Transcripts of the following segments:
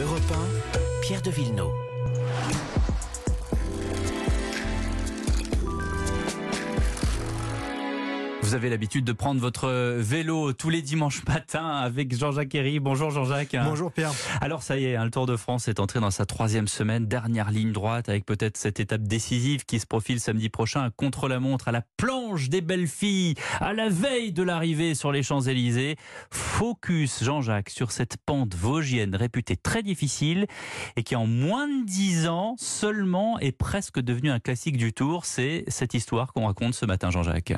Europe 1, Pierre de Villeneuve. Vous avez l'habitude de prendre votre vélo tous les dimanches matins avec Jean-Jacques Herry. Bonjour Jean-Jacques. Bonjour Pierre. Alors ça y est, hein, le Tour de France est entré dans sa troisième semaine, dernière ligne droite avec peut-être cette étape décisive qui se profile samedi prochain contre la montre à la planche des belles filles, à la veille de l'arrivée sur les Champs-Élysées. Focus Jean-Jacques sur cette pente vosgienne réputée très difficile et qui en moins de dix ans seulement est presque devenue un classique du Tour. C'est cette histoire qu'on raconte ce matin Jean-Jacques.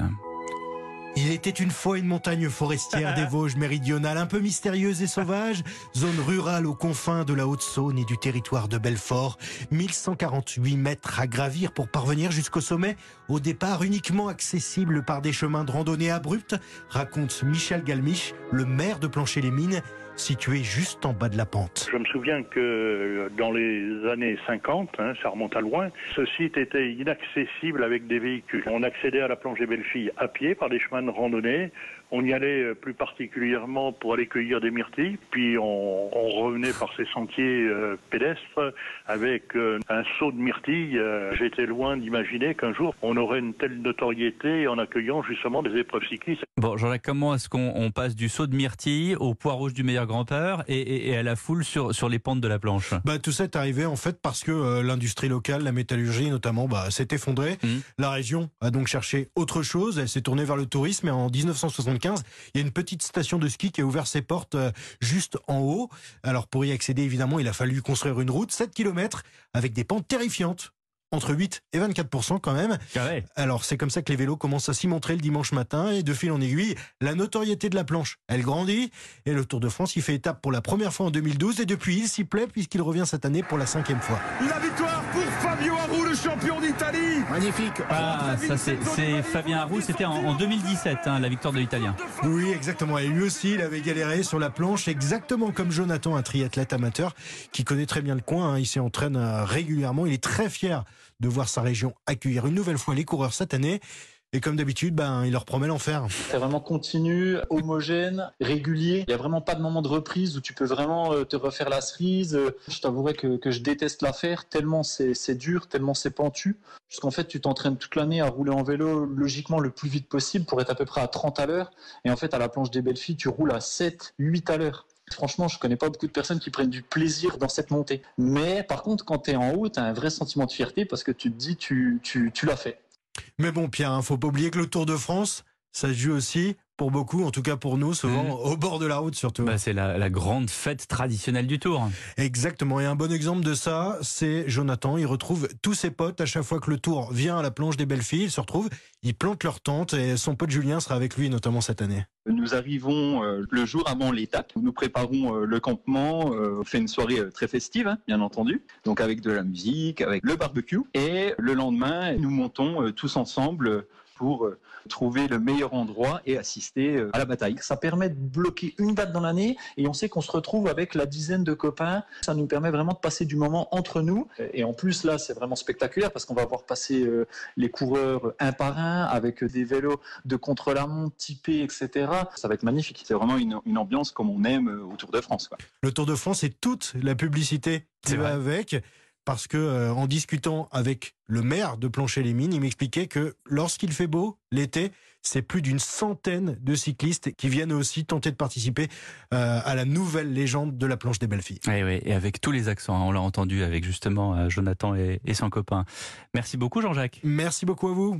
Il était une fois une montagne forestière des Vosges méridionales, un peu mystérieuse et sauvage, zone rurale aux confins de la Haute-Saône et du territoire de Belfort. 1148 mètres à gravir pour parvenir jusqu'au sommet, au départ uniquement accessible par des chemins de randonnée abrupts, raconte Michel Galmiche, le maire de Plancher-les-Mines, situé juste en bas de la pente. Je me souviens que dans les années 50, hein, ça remonte à loin, ce site était inaccessible avec des véhicules. On accédait à la plongée Bellefille à pied par des chemins de randonnée. On y allait euh, plus particulièrement pour aller cueillir des myrtilles, puis on, on revenait par ces sentiers euh, pédestres avec euh, un saut de myrtilles. Euh, J'étais loin d'imaginer qu'un jour on aurait une telle notoriété en accueillant justement des épreuves cyclistes. Bon, Jean-Jacques, comment est-ce qu'on on passe du saut de myrtille au poids rouge du meilleur et, et- et à la foule sur, sur les pentes de la planche Bah, tout ça est arrivé en fait parce que euh, l'industrie locale, la métallurgie notamment, bah, s'est effondrée. Mhm. La région a donc cherché autre chose. Elle s'est tournée vers le tourisme et en 1975, il y a une petite station de ski qui a ouvert ses portes euh, juste en haut. Alors pour y accéder, évidemment, il a fallu construire une route 7 km avec des pentes terrifiantes. Entre 8 et 24% quand même. Carré. Alors c'est comme ça que les vélos commencent à s'y montrer le dimanche matin et de fil en aiguille, la notoriété de la planche, elle grandit et le Tour de France, il fait étape pour la première fois en 2012 et depuis il s'y plaît puisqu'il revient cette année pour la cinquième fois. La victoire pour Fabio Aru, le champion d'Italie. Magnifique. Ah, ça c'est Fabien Arroux, c'était en, en 2017, hein, la victoire de l'Italien. Oui, exactement. Et lui aussi, il avait galéré sur la planche, exactement comme Jonathan, un triathlète amateur qui connaît très bien le coin. hein. Il s'y entraîne euh, régulièrement. Il est très fier de voir sa région accueillir une nouvelle fois les coureurs cette année. Et comme d'habitude, ben, il leur promet l'enfer. C'est vraiment continu, homogène, régulier. Il n'y a vraiment pas de moment de reprise où tu peux vraiment euh, te refaire la cerise. Je t'avouerais que, que je déteste la faire tellement c'est c'est dur, tellement c'est pentu. Puisqu'en fait, tu t'entraînes toute l'année à rouler en vélo logiquement le plus vite possible pour être à peu près à 30 à l'heure. Et en fait, à la planche des belles filles, tu roules à 7, 8 à l'heure. Franchement, je connais pas beaucoup de personnes qui prennent du plaisir dans cette montée. Mais par contre, quand tu es en haut, tu as un vrai sentiment de fierté parce que tu te dis tu, tu, tu l'as fait. Mais bon, Pierre, hein, faut pas oublier que le Tour de France, ça joue aussi, pour beaucoup, en tout cas pour nous, souvent Mhm. au bord de la route surtout. Bah, c'est la, la grande fête traditionnelle du Tour. Exactement. Et un bon exemple de ça, c'est Jonathan. Il retrouve tous ses potes à chaque fois que le tour vient à la planche des belles filles. Ils se retrouvent, ils plantent leur tente et son pote Julien sera avec lui notamment cette année. Nous arrivons euh, le jour avant l'étape. Nous préparons euh, le campement. euh, on fait une soirée très festive, hein, bien entendu. Donc avec de la musique, avec le barbecue. Et le lendemain, nous montons tous ensemble pour euh, trouver le meilleur endroit et assister euh, à la bataille. Ça permet de bloquer une date dans l'année et on sait qu'on se retrouve avec la dizaine de copains. Ça nous permet vraiment de passer du moment entre nous. Et en plus, là, c'est vraiment spectaculaire parce qu'on va voir passer euh, les coureurs un par un avec des vélos de contre-la-montre typés, etc. Ça va être magnifique. C'est vraiment une, une ambiance comme on aime euh, au Tour de France. Quoi. Le Tour de France et toute la publicité qui C'est va avec. Parce que euh, en discutant avec le maire de Plancher-les-Mines, il m'expliquait que lorsqu'il fait beau l'été, c'est plus d'une centaine de cyclistes qui viennent aussi tenter de participer euh, à la nouvelle légende de la planche des belles filles. Et, oui, et avec tous les accents, hein, on l'a entendu avec justement euh, Jonathan et, et son copain. Merci beaucoup Jean-Jacques. Merci beaucoup à vous.